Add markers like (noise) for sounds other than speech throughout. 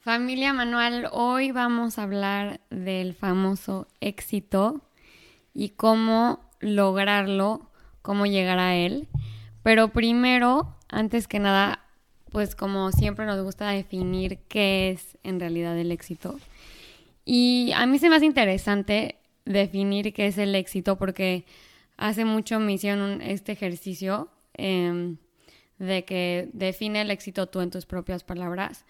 Familia Manual, hoy vamos a hablar del famoso éxito y cómo lograrlo, cómo llegar a él. Pero primero, antes que nada, pues como siempre nos gusta definir qué es en realidad el éxito. Y a mí se me hace interesante definir qué es el éxito porque hace mucho me hicieron este ejercicio em, de que define el éxito tú en tus propias palabras.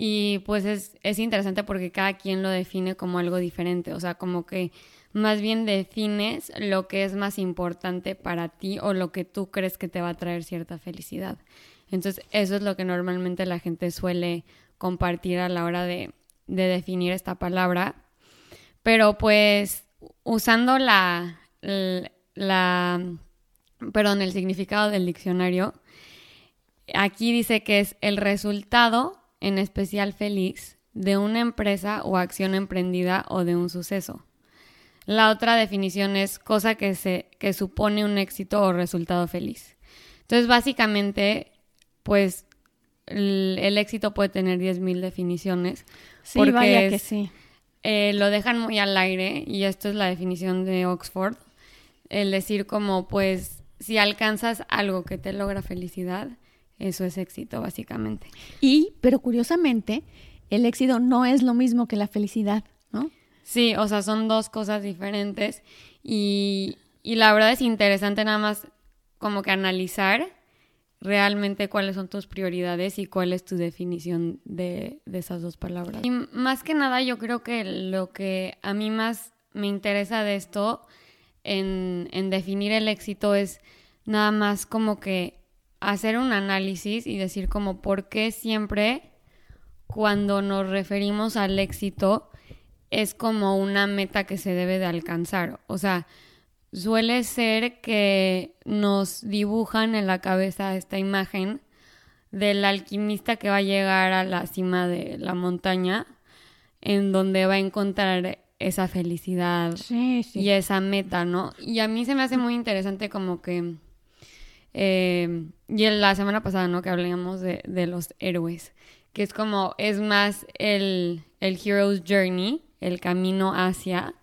Y pues es, es interesante porque cada quien lo define como algo diferente, o sea, como que más bien defines lo que es más importante para ti o lo que tú crees que te va a traer cierta felicidad. Entonces, eso es lo que normalmente la gente suele compartir a la hora de, de definir esta palabra. Pero pues usando la, la, perdón, el significado del diccionario, aquí dice que es el resultado, en especial feliz, de una empresa o acción emprendida o de un suceso. La otra definición es cosa que, se, que supone un éxito o resultado feliz. Entonces, básicamente, pues el, el éxito puede tener 10.000 definiciones. Sí, porque vaya es- que sí. eh, lo dejan muy al aire y esto es la definición de Oxford. El decir como, pues, si alcanzas algo que te logra felicidad, eso es éxito, básicamente. Y, pero curiosamente, el éxito no es lo mismo que la felicidad, ¿no? Sí, o sea, son dos cosas diferentes y, y la verdad es interesante nada más como que analizar realmente cuáles son tus prioridades y cuál es tu definición de, de esas dos palabras. Y más que nada yo creo que lo que a mí más me interesa de esto en, en definir el éxito es nada más como que hacer un análisis y decir como por qué siempre cuando nos referimos al éxito es como una meta que se debe de alcanzar. O sea, suele ser que nos dibujan en la cabeza esta imagen del alquimista que va a llegar a la cima de la montaña, en donde va a encontrar esa felicidad Sí, y esa meta, ¿no? Y a mí se me hace muy interesante como que... eh, y en la semana pasada, ¿no? Que hablamos de, de los héroes, que es como, es más el, el hero's journey, el camino hacia,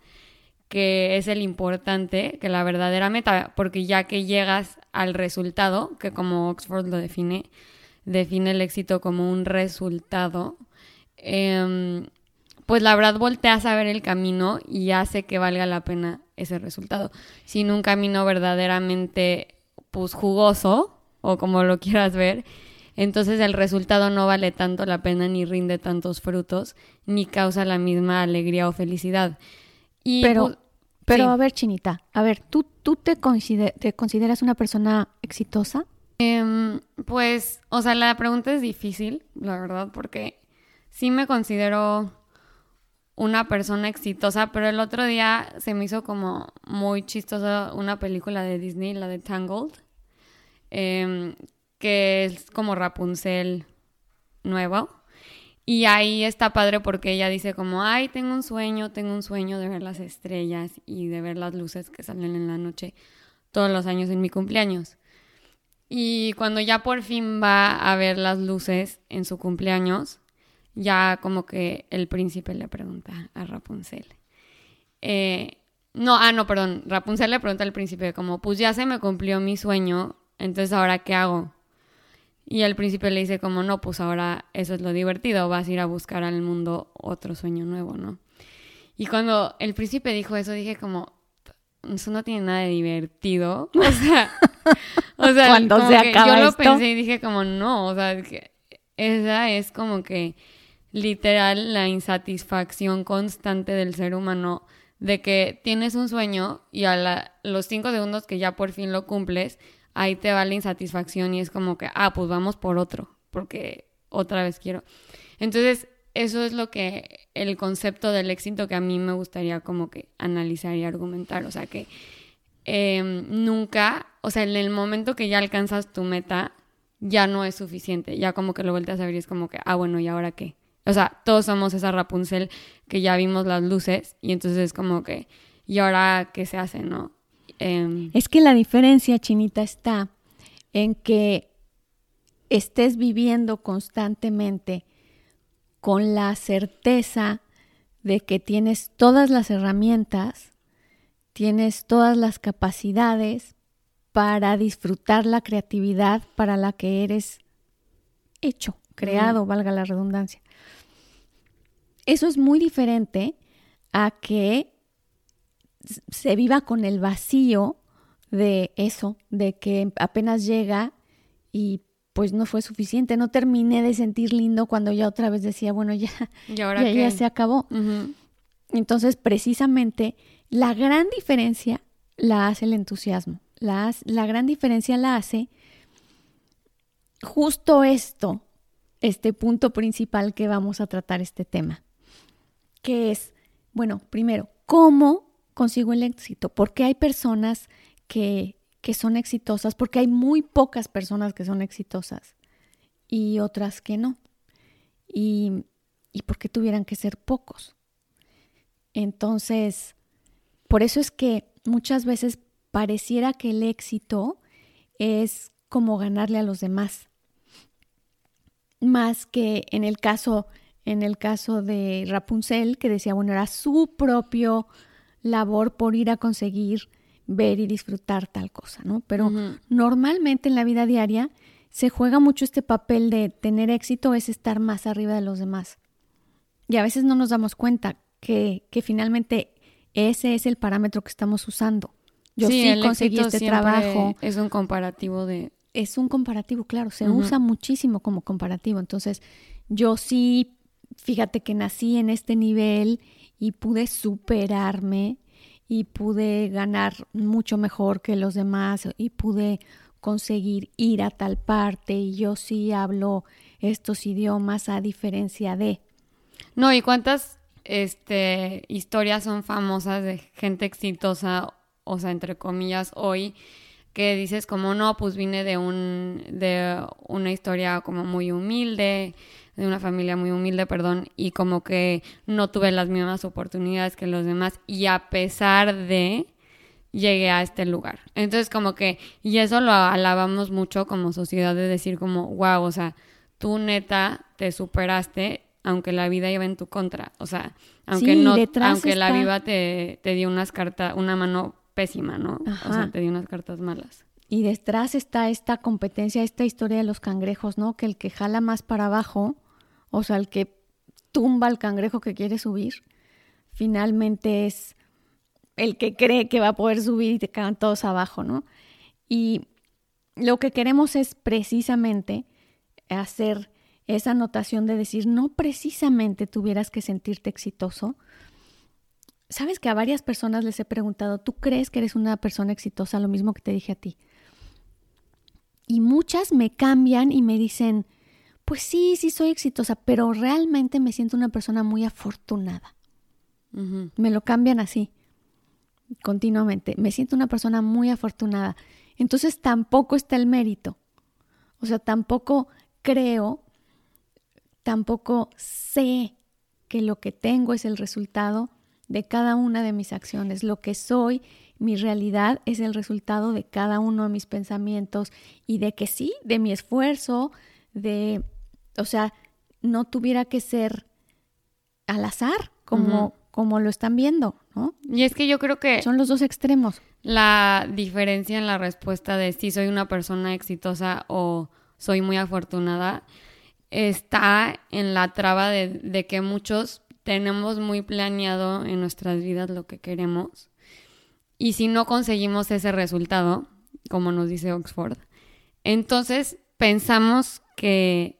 que es el importante, que la verdadera meta, porque ya que llegas al resultado, que como Oxford lo define, define el éxito como un resultado, em, pues la verdad volteas a ver el camino y hace que valga la pena ese resultado. Sin un camino verdaderamente pues jugoso o como lo quieras ver, entonces el resultado no vale tanto la pena ni rinde tantos frutos ni causa la misma alegría o felicidad. Y Pero, pues, pero sí. a ver, Chinita, a ver, ¿tú, tú te, consider- te consideras una persona exitosa? Em, pues, o sea, la pregunta es difícil, la verdad, porque sí me considero una persona exitosa, pero el otro día se me hizo como muy chistosa una película de Disney, la de Tangled, em, que es como Rapunzel nuevo. Y ahí está padre porque ella dice como, ay, tengo un sueño, tengo un sueño de ver las estrellas y de ver las luces que salen en la noche todos los años en mi cumpleaños. Y cuando ya por fin va a ver las luces en su cumpleaños, ya como que el príncipe le pregunta a Rapunzel. eh, no, ah, no, perdón. Rapunzel le pregunta al príncipe como, pues ya se me cumplió mi sueño, entonces ahora qué hago. Y el príncipe le dice como, no, pues ahora eso es lo divertido, vas a ir a buscar al mundo otro sueño nuevo, ¿no? Y cuando el príncipe dijo eso, dije como, eso no tiene nada de divertido. (laughs) O sea, o sea (laughs) Cuando se acaba yo lo pensé y dije como, no, o sea, que esa es como que literal la insatisfacción constante del ser humano de que tienes un sueño y a la- los cinco segundos que ya por fin lo cumples, ahí te va la insatisfacción y es como que, ah, pues vamos por otro, porque otra vez quiero. Entonces, eso es lo que, el concepto del éxito que a mí me gustaría como que analizar y argumentar. O sea, que em, nunca, o sea, en el momento que ya alcanzas tu meta, ya no es suficiente. Ya como que lo vueltas a ver y es como que, ah, bueno, ¿y ahora qué? O sea, todos somos esa Rapunzel que ya vimos las luces y entonces es como que, ¿y ahora qué se hace, no? Em, es que la diferencia, Chinita, está en que estés viviendo constantemente con la certeza de que tienes todas las herramientas, tienes todas las capacidades para disfrutar la creatividad para la que eres hecho, creado, valga la redundancia. Eso es muy diferente a que se viva con el vacío de eso, de que apenas llega y pues no fue suficiente, no terminé de sentir lindo cuando ya otra vez decía, bueno, ya, ya, se acabó. Entonces, precisamente, la gran diferencia la hace el entusiasmo, la, la gran diferencia la hace justo esto, este punto principal que vamos a tratar este tema que es, bueno, primero, ¿cómo consigo el éxito? Porque hay personas que, que son exitosas, porque hay muy pocas personas que son exitosas y otras que no. Y, y por qué tuvieran que ser pocos. Entonces, por eso es que muchas veces pareciera que el éxito es como ganarle a los demás. Más que en el caso en el caso de Rapunzel, que decía, bueno, era su propio labor por ir a conseguir ver y disfrutar tal cosa, ¿no? Pero normalmente en la vida diaria se juega mucho este papel de tener éxito es estar más arriba de los demás. Y a veces no nos damos cuenta que, que finalmente ese es el parámetro que estamos usando. Yo sí, conseguí este trabajo. Es un comparativo de... Es un comparativo, claro, se usa muchísimo como comparativo. Entonces, yo sí fíjate que nací en este nivel y pude superarme y pude ganar mucho mejor que los demás y pude conseguir ir a tal parte y yo sí hablo estos idiomas a diferencia de. No, ¿y cuántas este, historias son famosas de gente exitosa, o sea, entre comillas, hoy, que dices como, no, pues vine de, un, de una historia como muy humilde, de una familia muy humilde, perdón, y como que no tuve las mismas oportunidades que los demás y a pesar de llegué a este lugar. Entonces como que, y eso lo alabamos mucho como sociedad de decir como, wow, o sea, tú neta te superaste aunque la vida iba en tu contra, o sea, aunque no, aunque la vida te, te dio unas cartas, una mano pésima, ¿no? O sea, te dio unas cartas malas. Y detrás está esta competencia, esta historia de los cangrejos, ¿no? Que el que jala más para abajo o sea, el que tumba al cangrejo que quiere subir, finalmente es el que cree que va a poder subir y te caen todos abajo, ¿no? Y lo que queremos es precisamente hacer esa anotación de decir, no precisamente tuvieras que sentirte exitoso. Sabes que a varias personas les he preguntado, ¿tú crees que eres una persona exitosa? Lo mismo que te dije a ti. Y muchas me cambian y me dicen, pues sí, sí soy exitosa, pero realmente me siento una persona muy afortunada. Me lo cambian así, continuamente. Me siento una persona muy afortunada. Entonces tampoco está el mérito. O sea, tampoco creo, tampoco sé que lo que tengo es el resultado de cada una de mis acciones. Lo que soy, mi realidad es el resultado de cada uno de mis pensamientos y de que sí, de mi esfuerzo, de o sea, no tuviera que ser al azar, como, como lo están viendo, ¿no? Y es que yo creo que... Son los dos extremos. La diferencia en la respuesta de si soy una persona exitosa o soy muy afortunada está en la traba de, de que muchos tenemos muy planeado en nuestras vidas lo que queremos. Y si no conseguimos ese resultado, como nos dice Oxford, entonces pensamos que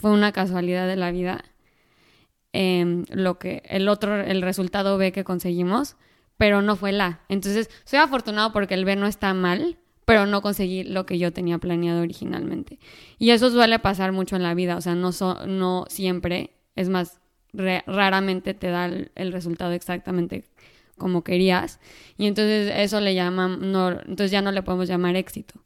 fue una casualidad de la vida. Em, lo que el otro, el resultado B que conseguimos, pero no fue la. Entonces, soy afortunado porque el B no está mal, pero no conseguí lo que yo tenía planeado originalmente. Y eso suele pasar mucho en la vida, o sea, no, no siempre, es más, raramente te da el, resultado exactamente como querías. Y entonces eso le llaman, no, entonces ya no le podemos llamar éxito.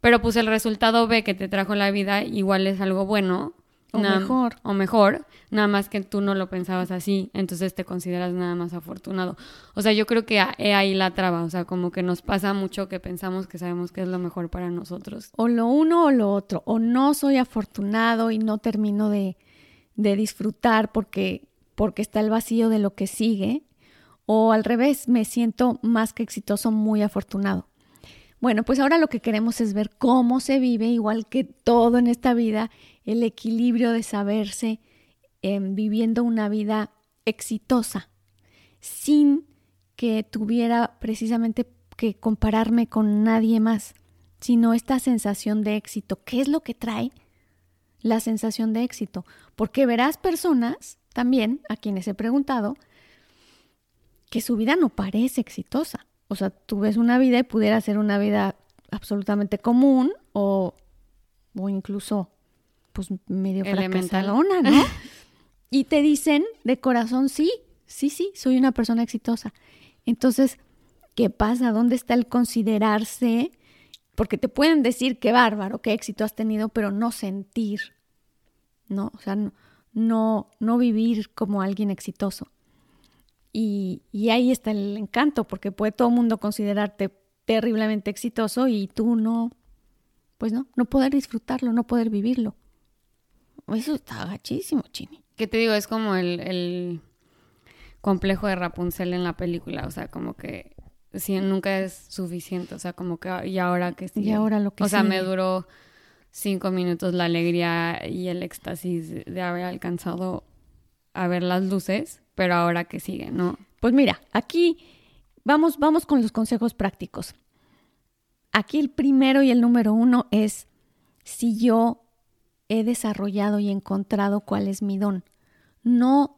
Pero pues el resultado B que te trajo la vida igual es algo bueno. O mejor. O mejor, nada más que tú no lo pensabas así, entonces te consideras nada más afortunado. O sea, yo creo que he ahí la traba, o sea, como que nos pasa mucho que pensamos que sabemos que es lo mejor para nosotros. O lo uno o lo otro, o no soy afortunado y no termino de, de disfrutar porque porque está el vacío de lo que sigue, o al revés, me siento más que exitoso, muy afortunado. Bueno, pues ahora lo que queremos es ver cómo se vive, igual que todo en esta vida, el equilibrio de saberse em, viviendo una vida exitosa, sin que tuviera precisamente que compararme con nadie más, sino esta sensación de éxito. ¿Qué es lo que trae la sensación de éxito? Porque verás personas también a quienes he preguntado que su vida no parece exitosa. O sea, tú ves una vida y pudiera ser una vida absolutamente común o, o incluso pues medio fracasadona, ¿no? (laughs) y te dicen de corazón, sí, sí, sí, soy una persona exitosa. Entonces, ¿qué pasa? ¿Dónde está el considerarse? Porque te pueden decir qué bárbaro, qué éxito has tenido, pero no sentir, ¿no? O sea, no, no, no vivir como alguien exitoso. Y, y ahí está el encanto, porque puede todo el mundo considerarte terriblemente exitoso y tú no, pues no, no poder disfrutarlo, no poder vivirlo. Eso está gachísimo, Chini. ¿Qué te digo? Es como el, el complejo de Rapunzel en la película, o sea, como que si nunca es suficiente, o sea, como que y ahora que sí. Y ahora lo que O sea, me duró cinco minutos la alegría y el éxtasis de haber alcanzado a ver las luces, pero ahora que sigue, ¿no? Pues mira, aquí vamos, vamos con los consejos prácticos. Aquí el primero y el número uno es si yo he desarrollado y encontrado cuál es mi don. No,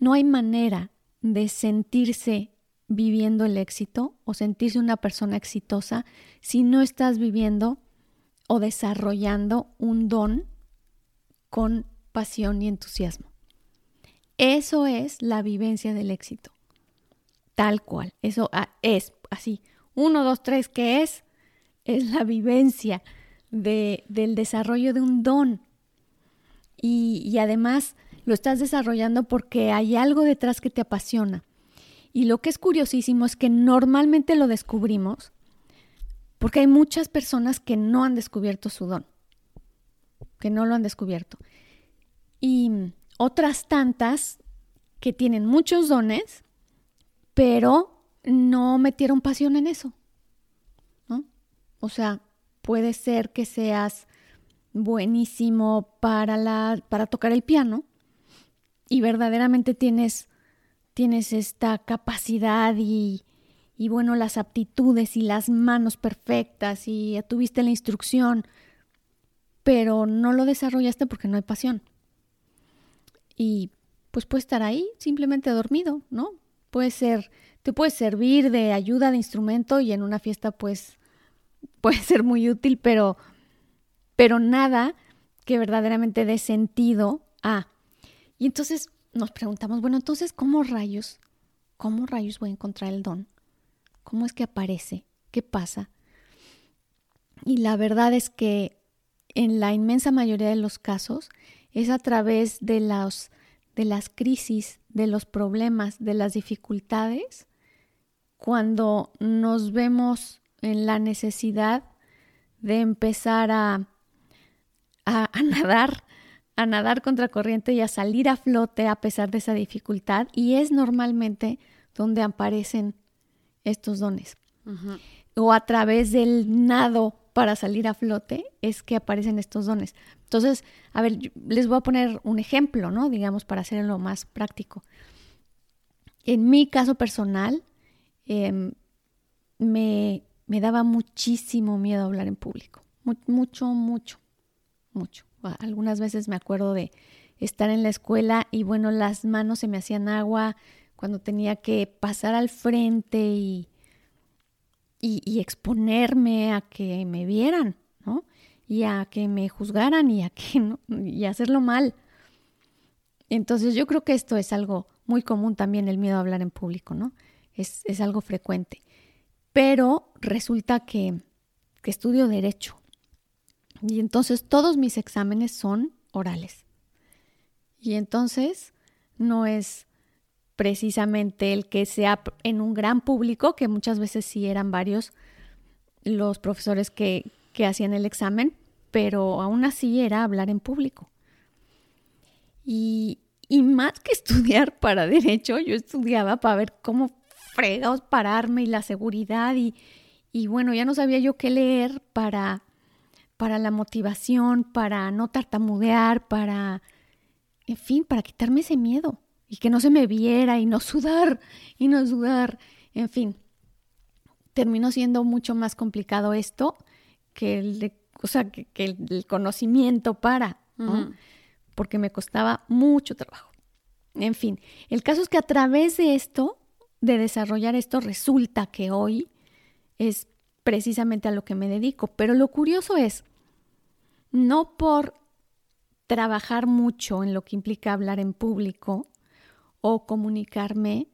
no hay manera de sentirse viviendo el éxito o sentirse una persona exitosa si no estás viviendo o desarrollando un don con pasión y entusiasmo. Eso es la vivencia del éxito. Tal cual. Eso ah, es así. Uno, dos, tres, ¿qué es? Es la vivencia de, del desarrollo de un don. Y, y además lo estás desarrollando porque hay algo detrás que te apasiona. Y lo que es curiosísimo es que normalmente lo descubrimos porque hay muchas personas que no han descubierto su don, que no lo han descubierto. Y otras tantas que tienen muchos dones, pero no metieron pasión en eso. ¿no? O sea, puede ser que seas buenísimo para, la, para tocar el piano y verdaderamente tienes, tienes esta capacidad y, y bueno, las aptitudes y las manos perfectas y tuviste la instrucción, pero no lo desarrollaste porque no hay pasión. Y pues puede estar ahí simplemente dormido, ¿no? Puede ser, te puede servir de ayuda de instrumento y en una fiesta pues (laughs) puede ser muy útil, pero, pero nada que verdaderamente dé sentido a. Y entonces nos preguntamos, bueno, entonces, ¿cómo rayos, cómo rayos voy a encontrar el don? ¿Cómo es que aparece? ¿Qué pasa? Y la verdad es que en la inmensa mayoría de los casos es a través de, las de las crisis, de los problemas, de las dificultades, cuando nos vemos en la necesidad de empezar a, a, a (laughs) nadar, a nadar contra corriente y a salir a flote a pesar de esa dificultad. Y es normalmente donde aparecen estos dones. O a través del nado para salir a flote es que aparecen estos dones. Entonces, a ver, les voy a poner un ejemplo, ¿no? Digamos, para hacerlo más práctico. En mi caso personal, em, me, me, daba muchísimo miedo hablar en público. mucho, mucho, mucho. Algunas veces me acuerdo de estar en la escuela y bueno, las manos se me hacían agua, cuando tenía que pasar al frente y, y, exponerme a que me vieran, ¿no? Y a que me juzgaran y a que (laughs) no, y hacerlo mal. Entonces yo creo que esto es algo muy común también, el miedo a hablar en público, ¿no? Es, es algo frecuente. Pero resulta que, que estudio derecho. Y entonces todos mis exámenes son orales. Y entonces no es precisamente el que sea en un gran público, que muchas veces sí eran varios los profesores que, que hacían el examen, pero aún así era hablar en público. Y, y más que (laughs) estudiar para derecho, yo estudiaba para ver cómo fregados pararme y la seguridad y, y bueno, ya no sabía yo qué leer para, para la motivación, para no tartamudear, para, en fin, para quitarme ese miedo y que no se me viera y no (laughs) sudar y no sudar, en fin. Terminó siendo mucho más complicado esto que el, o sea, que, el, conocimiento para, porque me costaba mucho trabajo. En fin, el caso es que a través de esto, de desarrollar esto, resulta que hoy es precisamente a lo que me dedico. Pero lo curioso es, no por trabajar mucho en lo que implica hablar en público, o comunicarme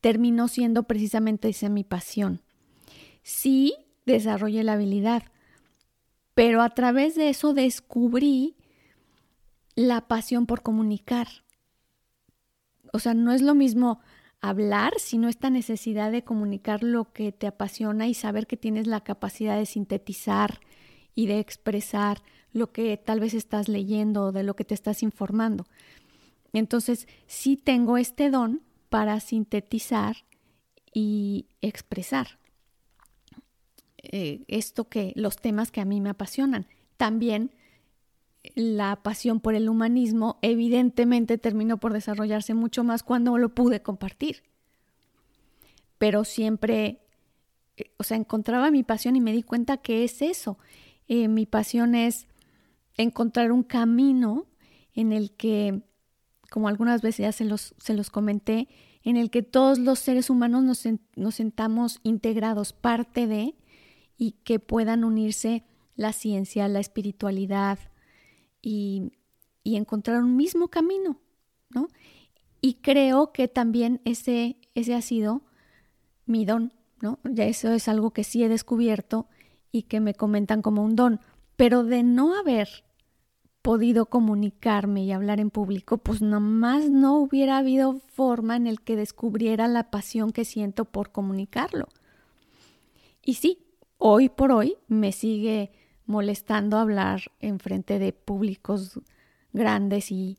terminó siendo precisamente esa mi pasión. Sí desarrollé la habilidad, pero a través de eso descubrí la pasión por comunicar. O sea, no es lo mismo hablar, sino esta necesidad de comunicar lo que te apasiona y saber que tienes la capacidad de sintetizar y de expresar lo que tal vez estás leyendo o de lo que te estás informando. Entonces, sí tengo este don para sintetizar y expresar eh, esto que los temas que a mí me apasionan. También la pasión por el humanismo evidentemente terminó por desarrollarse mucho más cuando lo pude compartir. Pero siempre, eh, o sea, encontraba mi pasión y me di cuenta que es eso. Eh, mi pasión es encontrar un camino en el que como algunas veces ya se los, se los comenté, en el que todos los seres humanos nos, nos sentamos integrados, parte de, y que puedan unirse la ciencia, la espiritualidad y, y encontrar un mismo camino, ¿no? Y creo que también ese, ese ha sido mi don, ¿no? Ya eso es algo que sí he descubierto y que me comentan como un don, pero de no haber podido comunicarme y hablar en público, pues nomás no hubiera habido forma en el que descubriera la pasión que siento por comunicarlo. Y sí, hoy por hoy me sigue molestando hablar en frente de públicos grandes y,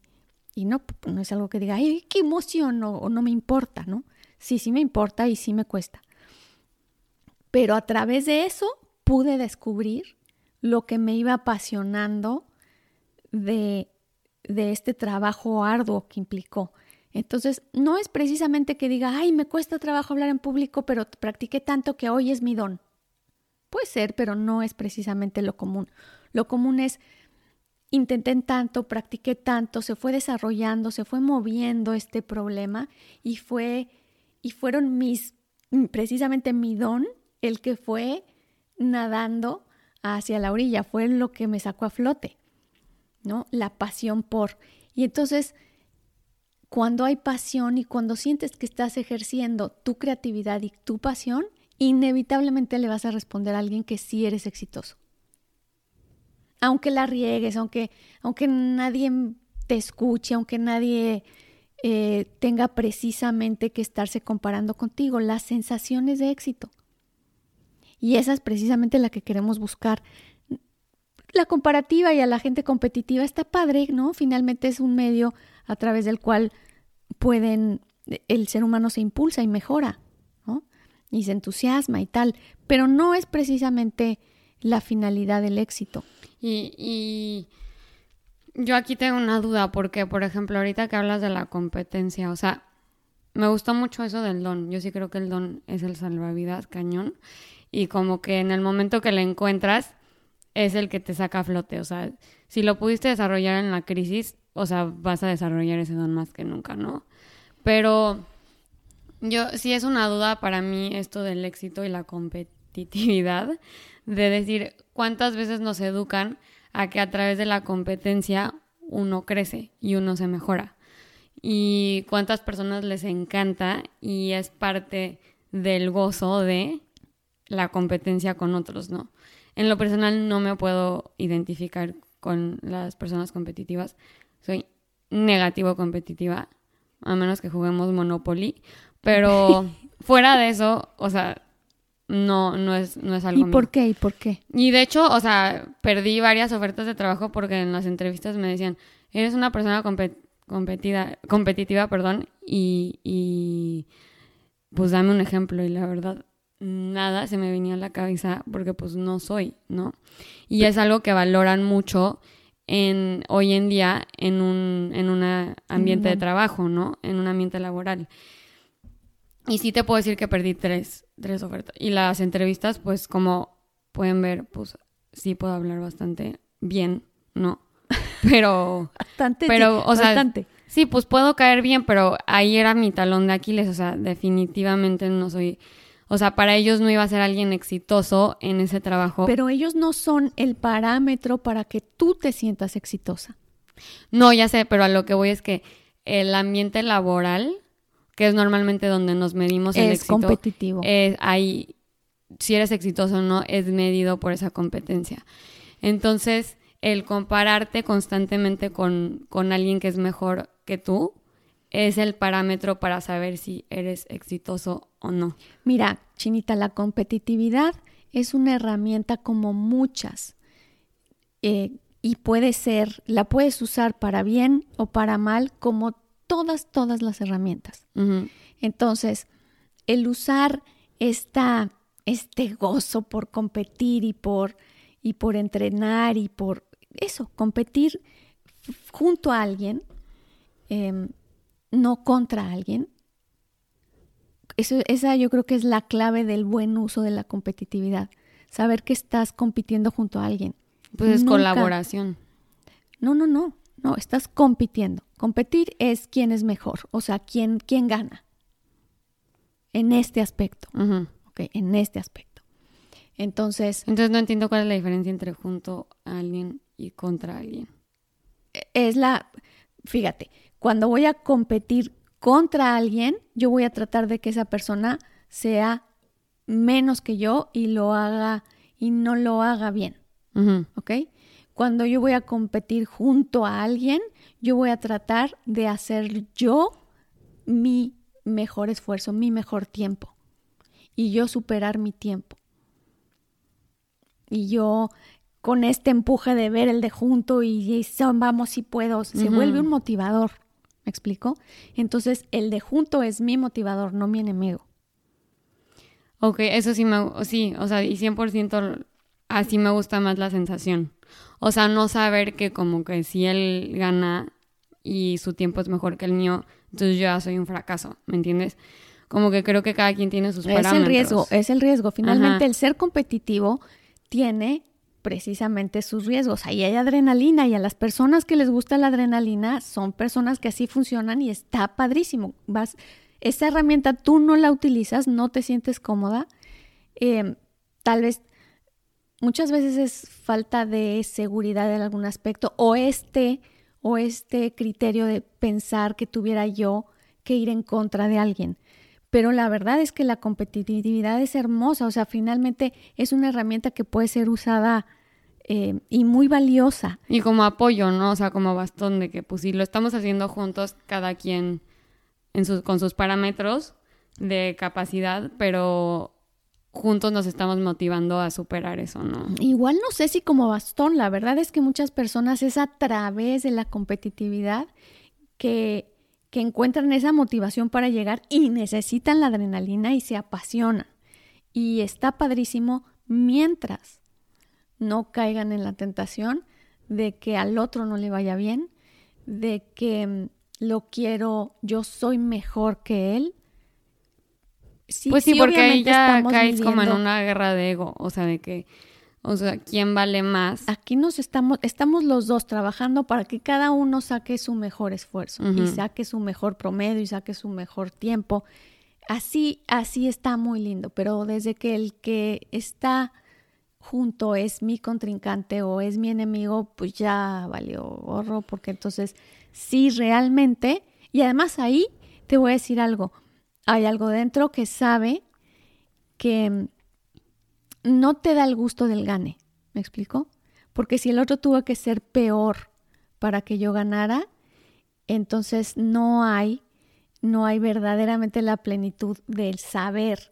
y no, no es algo que diga, ay, qué emoción o, o no me importa, ¿no? Sí, sí me importa y sí me cuesta. Pero a través de eso pude descubrir lo que me iba apasionando de, este trabajo arduo que implicó. Entonces, no es precisamente que diga, ay, me cuesta trabajo hablar en público, pero practiqué tanto que hoy es mi don. Puede ser, pero no es precisamente lo común. Lo común es, intenté tanto, practiqué tanto, se fue desarrollando, se fue moviendo este problema y fue, y fueron mis, precisamente mi don, el que fue nadando hacia la orilla, fue lo que me sacó a flote. ¿No? La pasión por. Y entonces, cuando hay pasión y cuando sientes que estás ejerciendo tu creatividad y tu pasión, inevitablemente le vas a responder a alguien que sí eres exitoso. Aunque la riegues, aunque, aunque nadie te escuche, aunque nadie eh, tenga precisamente que estarse comparando contigo, las sensaciones de éxito. Y esa es precisamente la que queremos buscar la comparativa y a la gente competitiva está padre, ¿no? Finalmente es un medio a través del cual pueden, el ser humano se impulsa y mejora, ¿no? Y se entusiasma y tal, pero no es precisamente la finalidad del éxito. Y, y yo aquí tengo una duda, porque, por ejemplo, ahorita que hablas de la competencia, o sea, me gustó mucho eso del don. Yo sí creo que el don es el salvavidas cañón. Y como que en el momento que le encuentras, es el que te saca a flote. O sea, si lo pudiste desarrollar en la crisis, o sea, vas a desarrollar ese don más que nunca, ¿no? Pero yo sí es una duda para mí esto del éxito y la competitividad, de decir cuántas veces nos educan a que a través de la competencia uno crece y uno se mejora. Y cuántas personas les encanta y es parte del gozo de la competencia con otros, ¿no? En lo personal no me puedo identificar con las personas competitivas. Soy negativo competitiva, a menos que juguemos Monopoly. Pero (laughs) fuera de eso, o sea, no, no es, no es algo. ¿Y por qué? ¿Y por qué? Y de hecho, o sea, perdí varias ofertas de trabajo porque en las entrevistas me decían, eres una persona competida, competitiva, perdón, y, y pues dame un ejemplo. Y la verdad, nada se me venía a la cabeza porque pues no soy, ¿no? Y es algo que valoran mucho en hoy en día en un, en un ambiente de trabajo, ¿no? En un ambiente laboral. Y sí te puedo decir que perdí tres, tres ofertas. Y las entrevistas, pues como pueden ver, pues sí puedo hablar bastante bien, ¿no? (laughs) Pero... bastante, pero, o sea, bastante. Sí, pues puedo caer bien, pero ahí era mi talón de Aquiles, o sea, definitivamente no soy o sea, para ellos no iba a ser alguien exitoso en ese trabajo. Pero ellos no son el parámetro para que tú te sientas exitosa. No, ya sé, pero a lo que voy es que el ambiente laboral, que es normalmente donde nos medimos el es éxito, competitivo. Es ahí, si eres exitoso o no, es medido por esa competencia. Entonces, el compararte constantemente con, con alguien que es mejor que tú, es el parámetro para saber si eres exitoso o no. Mira, Chinita, la competitividad es una herramienta como muchas eh, y puede ser, la puedes usar para bien o para mal como todas, todas las herramientas. Entonces, el usar esta, este gozo por competir y por, y por entrenar y por eso, competir junto a alguien, em, no contra alguien. Eso, esa yo creo que es la clave del buen uso de la competitividad. Saber que estás compitiendo junto a alguien. Pues es colaboración. No, no, no. No, estás compitiendo. Competir es quién es mejor, o sea, quién, quién gana. En este aspecto. en este aspecto. Entonces. Entonces no entiendo cuál es la diferencia entre junto a alguien y contra alguien. Es la. Fíjate, cuando voy a competir contra alguien, yo voy a tratar de que esa persona sea menos que yo y lo haga y no lo haga bien. ¿Ok? Cuando yo voy a competir junto a alguien, yo voy a tratar de hacer yo mi mejor esfuerzo, mi mejor tiempo. Y yo superar mi tiempo. Y yo con este empuje de ver el de junto y, vamos si puedo, se vuelve un motivador. ¿Me explico? Entonces, el de junto es mi motivador, no mi enemigo. Ok, eso sí me... Sí, o sea, y 100% así me gusta más la sensación. O sea, no saber que como que si él gana y su tiempo es mejor que el mío, entonces yo ya soy un fracaso, ¿me entiendes? Como que creo que cada quien tiene sus parámetros. Es el riesgo, es el riesgo. Finalmente, el ser competitivo tiene precisamente sus riesgos. Ahí hay adrenalina y a las personas que les gusta la adrenalina son personas que así funcionan y está padrísimo. Vas, esa herramienta tú no la utilizas, no te sientes cómoda. Em, tal vez muchas veces es falta de seguridad en algún aspecto o este o este criterio de pensar que tuviera yo que ir en contra de alguien. Pero la verdad es que la competitividad es hermosa, o sea, finalmente es una herramienta que puede ser usada eh, y muy valiosa. Y como apoyo, ¿no? O sea, como bastón de que pues si lo estamos haciendo juntos, cada quien en sus, con sus parámetros de capacidad, pero juntos nos estamos motivando a superar eso, ¿no? Igual no sé si como bastón, la verdad es que muchas personas es a través de la competitividad que, que encuentran esa motivación para llegar y necesitan la adrenalina y se apasionan. Y está padrísimo mientras no caigan en la tentación de que al otro no le vaya bien, de que mm, lo quiero, yo soy mejor que él. pues sí, porque ahí ya caes como en una guerra de ego, o sea, de que, o sea, ¿quién vale más? Aquí nos estamos, estamos los dos trabajando para que cada uno saque su mejor esfuerzo y saque su mejor promedio y saque su mejor tiempo. así, así está muy lindo, pero desde que el que está junto es mi contrincante o es mi enemigo, pues ya valió gorro, porque entonces sí realmente, y además ahí te voy a decir algo, hay algo dentro que sabe que no te da el gusto del gane, ¿me explico? Porque si el otro tuvo que ser peor para que yo ganara, entonces no hay, no hay verdaderamente la plenitud del saber,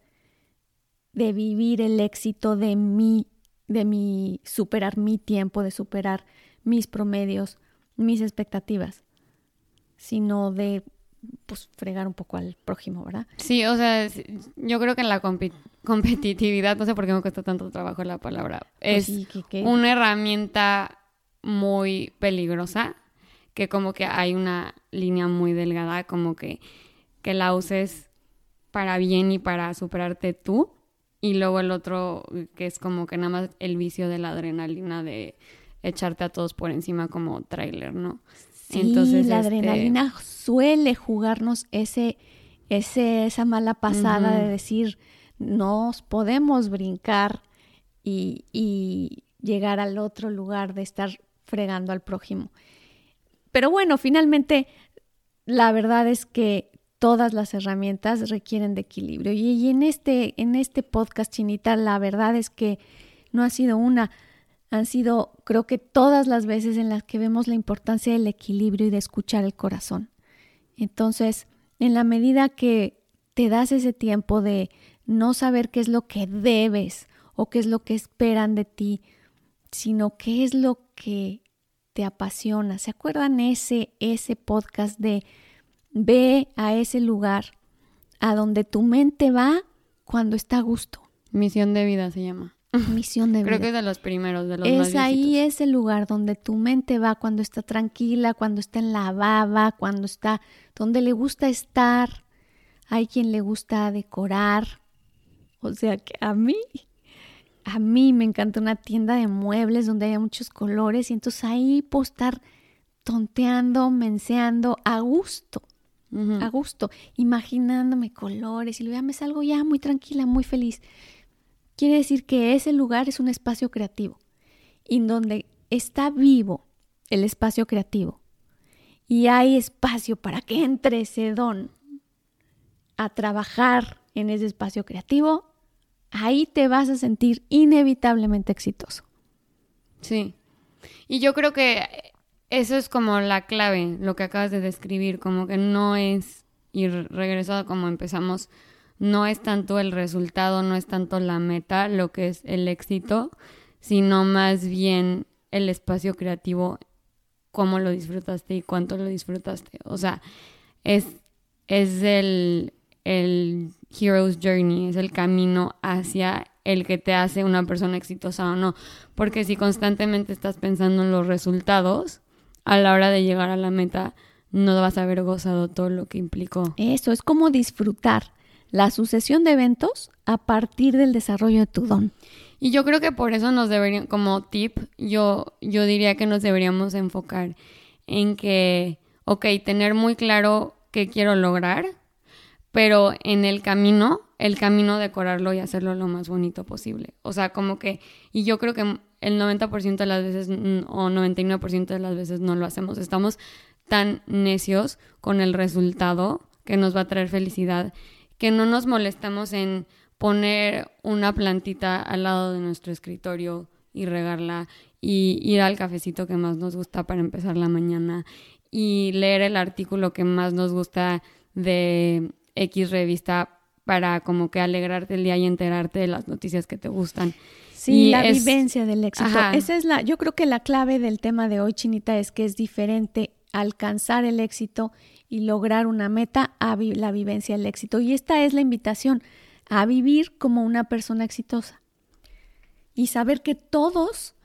de vivir el éxito de mi, de mi superar mi tiempo, de superar mis promedios, mis expectativas, sino de pues fregar un poco al prójimo, ¿verdad? Sí, o sea, yo creo que en la competitividad, no sé por qué me cuesta tanto trabajo la palabra, pues es una herramienta muy peligrosa, que como que hay una línea muy delgada, como que, que la uses para bien y para superarte tú, y luego el otro que es como que nada más el vicio de la adrenalina de echarte a todos por encima como tráiler, ¿no? Sí, Entonces, la este, adrenalina suele jugarnos ese, ese, esa mala pasada de decir, nos podemos brincar y, y, llegar al otro lugar de estar fregando al prójimo. Pero bueno, finalmente, la verdad es que todas las herramientas requieren de equilibrio. Y, y en, este, en este podcast, Chinita, la verdad es que no ha sido una, han sido, creo que todas las veces en las que vemos la importancia del equilibrio y de escuchar el corazón. Entonces, en la medida que te das ese tiempo de no saber qué es lo que debes o qué es lo que esperan de ti, sino qué es lo que te apasiona. ¿Se acuerdan ese, ese podcast de ve a ese lugar a donde tu mente va cuando está a gusto? Misión de vida se llama. Misión de vida. Creo que es de los primeros, de los Es ahí ese lugar donde tu mente va cuando está tranquila, cuando está en la baba, cuando está donde le gusta estar. Hay quien le gusta decorar. O sea que a mí, a mí me encanta una tienda de muebles donde haya muchos colores y entonces ahí puedo estar tonteando, menseando a gusto. A gusto, imaginándome colores y luego ya me salgo ya muy tranquila, muy feliz. Quiere decir que ese lugar es un espacio creativo, en donde está vivo el espacio creativo y hay espacio para que entre ese don a trabajar en ese espacio creativo, ahí te vas a sentir inevitablemente exitoso. Sí. Y yo creo que eso es como la clave, lo que acabas de describir, como que no es, y regreso a como empezamos, no es tanto el resultado, no es tanto la meta, lo que es el éxito, sino más bien el espacio creativo, cómo lo disfrutaste y cuánto lo disfrutaste. O sea, es, es el, el hero's journey, es el camino hacia el que te hace una persona exitosa o no. Porque si constantemente estás pensando en los resultados, a la hora de llegar a la meta, no vas a haber gozado todo lo que implicó. Eso es como disfrutar la sucesión de eventos a partir del desarrollo de tu don. Y yo creo que por eso nos deberían, como tip, yo, yo diría que nos deberíamos enfocar en que, ok, tener muy claro qué quiero lograr, pero en el camino, el camino decorarlo y hacerlo lo más bonito posible. O sea, como que, y yo creo que el 90% de las veces o 99% de las veces no lo hacemos. Estamos tan necios con el resultado que nos va a traer felicidad que no nos molestamos en poner una plantita al lado de nuestro escritorio y regarla y ir al cafecito que más nos gusta para empezar la mañana y leer el artículo que más nos gusta de X revista para como que alegrarte el día y enterarte de las noticias que te gustan. Sí, la vivencia del éxito. Esa es la, yo creo que la clave del tema de hoy, Chinita, es que es diferente alcanzar el éxito y lograr una meta a la vivencia del éxito. Y esta es la invitación a vivir como una persona exitosa y saber que todos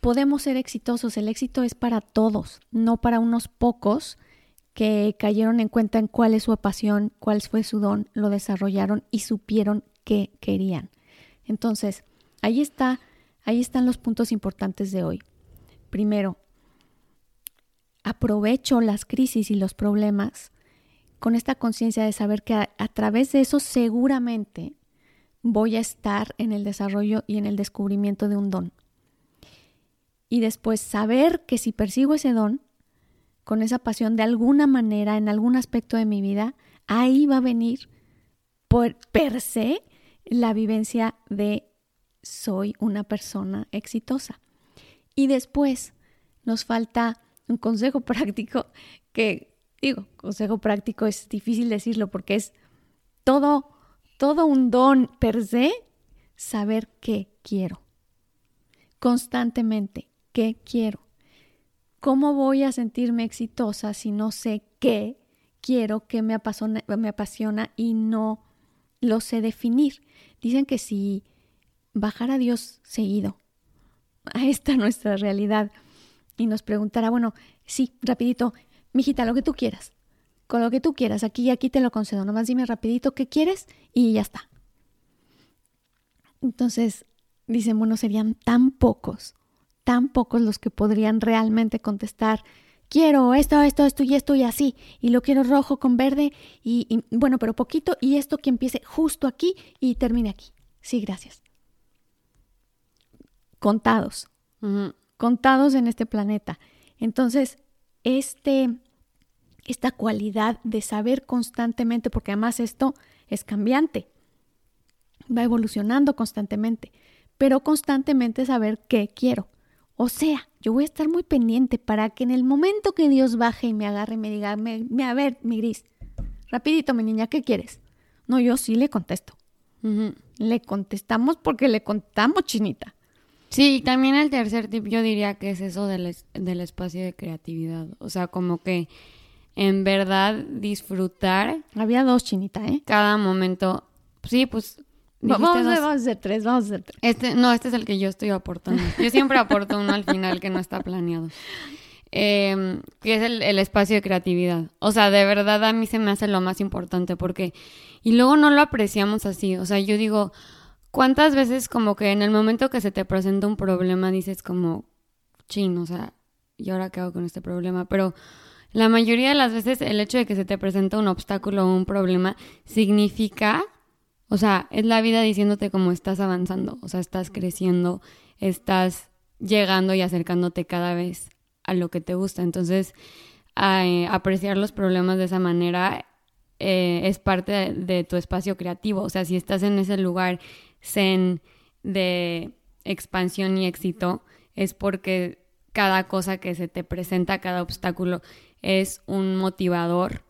podemos ser exitosos. El éxito es para todos, no para unos pocos que cayeron en cuenta en cuál es su pasión, cuál fue su don, lo desarrollaron y supieron qué querían. Entonces, ahí está, ahí están los puntos importantes de hoy. Primero, aprovecho las crisis y los problemas con esta conciencia de saber que a, través de eso seguramente voy a estar en el desarrollo y en el descubrimiento de un don. Y después saber que si persigo ese don, con esa pasión de alguna manera, en algún aspecto de mi vida, ahí va a venir por per se la vivencia de soy una persona exitosa. Y después nos falta un consejo (laughs) práctico que, digo, consejo práctico es difícil decirlo porque es todo, todo un don per se, saber qué quiero. Constantemente, qué quiero. ¿Cómo voy a sentirme exitosa si no sé qué quiero, qué me apasiona, me apasiona y no lo sé definir? Dicen que si bajara Dios seguido (laughs) a esta nuestra realidad y nos preguntara, bueno, sí, rapidito, mijita, lo que tú quieras, con lo que tú quieras, aquí y aquí te lo concedo, nomás dime rapidito qué quieres y ya está. Entonces, dicen, bueno, serían tan pocos tan pocos los que podrían realmente contestar, quiero esto, esto, esto y esto y así, y lo quiero rojo con verde, y, bueno, pero poquito, y esto que empiece justo aquí y termine aquí. Sí, gracias. Contados, contados en este planeta. Entonces, este, esta cualidad de saber constantemente, porque además esto es cambiante, va evolucionando constantemente, pero constantemente saber qué quiero. O sea, yo voy a estar muy pendiente para que en el momento que Dios baje y me agarre y me diga, me, a ver, mi gris, rapidito, mi niña, ¿qué quieres? No, yo sí le contesto. Le contestamos porque le contamos, chinita. Sí, y también el tercer tip yo diría que es eso del, del espacio de creatividad. O sea, como que en verdad disfrutar. Había dos, chinita, ¿eh? Cada momento. Sí, pues Vamos, a hacer tres, vamos a hacer tres. Este, no, este es el que yo estoy aportando. Yo siempre aporto uno al final que no está planeado. Em, que es el, el, espacio de creatividad. O sea, de verdad a mí se me hace lo más importante porque... Y luego no lo apreciamos así. O sea, yo digo, ¿cuántas veces como que en el momento que se te presenta un problema dices como, chin, o sea, ¿y ahora qué hago con este problema? Pero la mayoría de las veces el hecho de que se te presenta un obstáculo o un problema significa o sea, es la vida diciéndote cómo estás avanzando, o sea, estás creciendo, estás llegando y acercándote cada vez a lo que te gusta. Entonces, eh, apreciar los problemas de esa manera eh, es parte de, de, tu espacio creativo. O sea, si estás en ese lugar zen de expansión y éxito, es porque cada cosa que se te presenta, cada obstáculo, es un motivador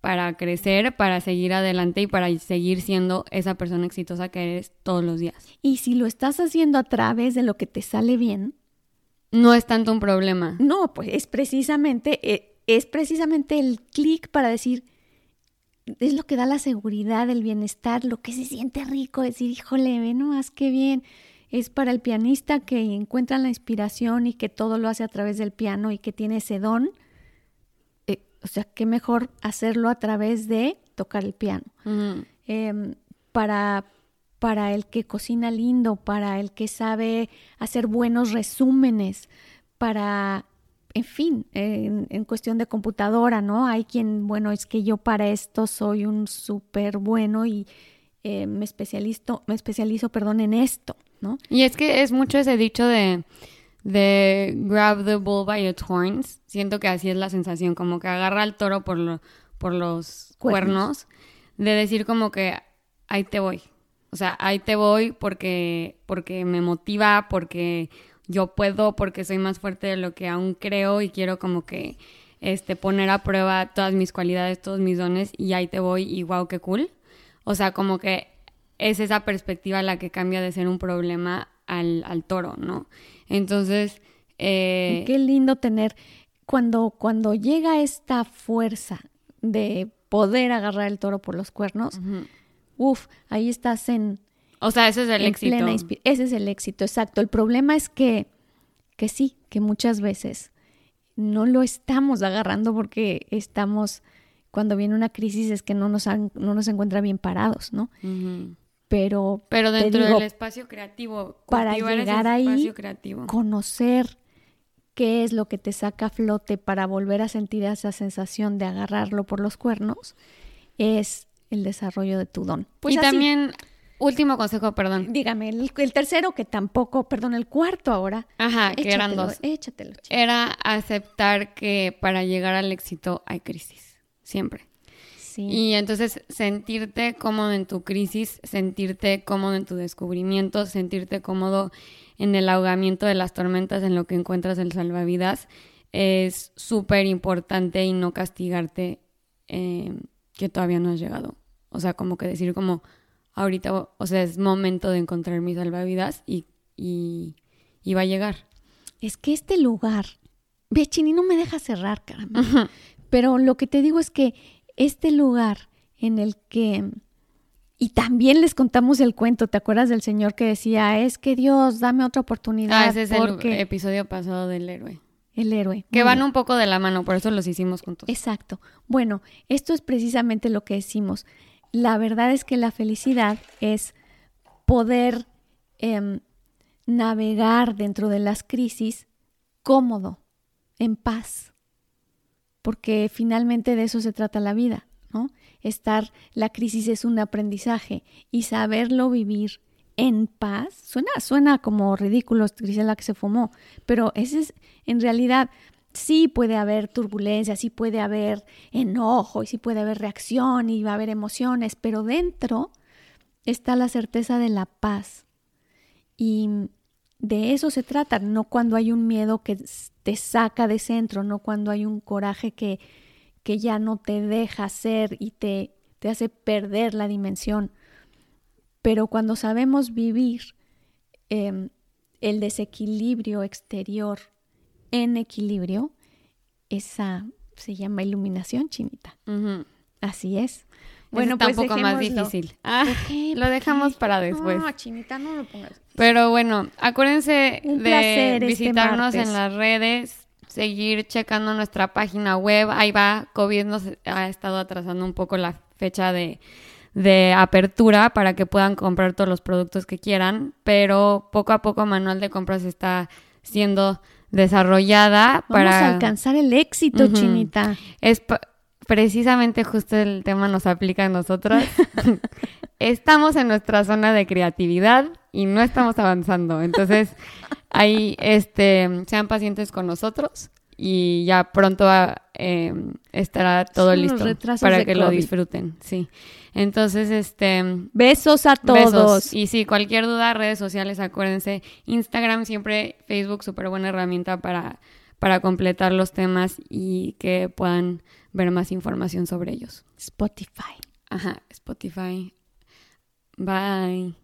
para crecer, para seguir adelante y para seguir siendo esa persona exitosa que eres todos los días. Y si lo estás haciendo a través de lo que te sale bien, no es tanto un problema. No, pues es precisamente eh, es precisamente el clic para decir es lo que da la seguridad, el bienestar, lo que se siente rico, decir, híjole, ve nomás qué bien. Es para el pianista que encuentra la inspiración y que todo lo hace a través del piano y que tiene ese don o sea, qué mejor hacerlo a través de tocar el piano. Em, para, para el que cocina lindo, para el que sabe hacer buenos resúmenes, para, en fin, en, cuestión de computadora, ¿no? Hay quien, bueno, es que yo para esto soy un súper bueno y eh, me especializo, me especializo, perdón, en esto, ¿no? Y es que es mucho ese dicho de de grab the bull by its horns. Siento que así es la sensación, como que agarra al toro por, por los cuernos. de decir como que ahí te voy. O sea, ahí te voy porque, porque me motiva, porque yo puedo, porque soy más fuerte de lo que aún creo y quiero como que este, poner a prueba todas mis cualidades, todos mis dones y ahí te voy y wow, qué cool. O sea, como que es esa perspectiva la que cambia de ser un problema al, al toro, ¿no? Entonces... Eh, Qué lindo tener cuando, cuando llega esta fuerza de poder agarrar el toro por los cuernos, uff, ahí estás en... O sea, ese es el éxito. ese es el éxito, exacto. El problema es que, que sí, que muchas veces no lo estamos agarrando porque estamos, cuando viene una crisis es que no nos, no nos encuentra bien parados, ¿no? pero pero dentro del espacio creativo para llegar ahí creativo. conocer qué es lo que te saca a flote para volver a sentir esa sensación de agarrarlo por los cuernos, es el desarrollo de tu don. Pues y también, último consejo, perdón. Dígame, el, tercero que tampoco, perdón, el cuarto ahora. Ajá, que eran dos. Échatelo. Era aceptar que para llegar al éxito hay crisis, siempre. Sí. Y entonces sentirte cómodo en tu crisis, sentirte cómodo en tu descubrimiento, sentirte cómodo en el ahogamiento de las tormentas, en lo que encuentras el salvavidas, es súper importante y no castigarte eh, que todavía no has llegado. O sea, como que decir como, ahorita, o sea, es momento de encontrar mi salvavidas y, y, va a llegar. Es que este lugar, ve, Chini, no me deja cerrar, caramba. Pero lo que te digo es que este lugar en el que... Y también les contamos el cuento, ¿te acuerdas del señor que decía, es que Dios, dame otra oportunidad? Ah, ese es el episodio pasado del héroe. El héroe. Que van un poco de la mano, por eso los hicimos juntos. Exacto. Bueno, esto es precisamente lo que decimos. La verdad es que la felicidad es poder em, navegar dentro de las crisis cómodo, en paz, porque finalmente de eso se trata la vida, ¿no? Estar, la crisis es un aprendizaje y saberlo vivir en paz, suena, suena como ridículo, la que se fumó, pero ese es, en realidad, sí puede haber turbulencia, sí puede haber enojo y sí puede haber reacción y va a haber emociones, pero dentro está la certeza de la paz. Y de eso se trata, no cuando hay un miedo que te saca de centro, no cuando hay un coraje que, que ya no te deja ser y te, te hace perder la dimensión. Pero cuando sabemos vivir em, el desequilibrio exterior en equilibrio, esa se llama iluminación chinita. Así es. Bueno, pues un poco más difícil. Ah, lo dejamos para después. No, chinita, no lo pongas. Pero bueno, acuérdense de este visitarnos en las redes, seguir checando nuestra página web. Ahí va, COVID nos ha estado atrasando un poco la fecha de, de apertura para que puedan comprar todos los productos que quieran, pero poco a poco Manual de Compras está siendo desarrollada para alcanzar el éxito, Chinita. Es precisamente justo el tema nos aplica a nosotros. (laughs) estamos en nuestra zona de creatividad y no estamos avanzando. Entonces, ahí este, sean pacientes con nosotros y ya pronto eh, estará todo listo para que lo disfruten. Sí. Entonces, este... Besos a todos. Y sí, cualquier duda, redes sociales, acuérdense. Instagram siempre, Facebook, súper buena herramienta para, para completar los temas y que puedan ver más información sobre ellos. Spotify. Ajá, Spotify. Bye.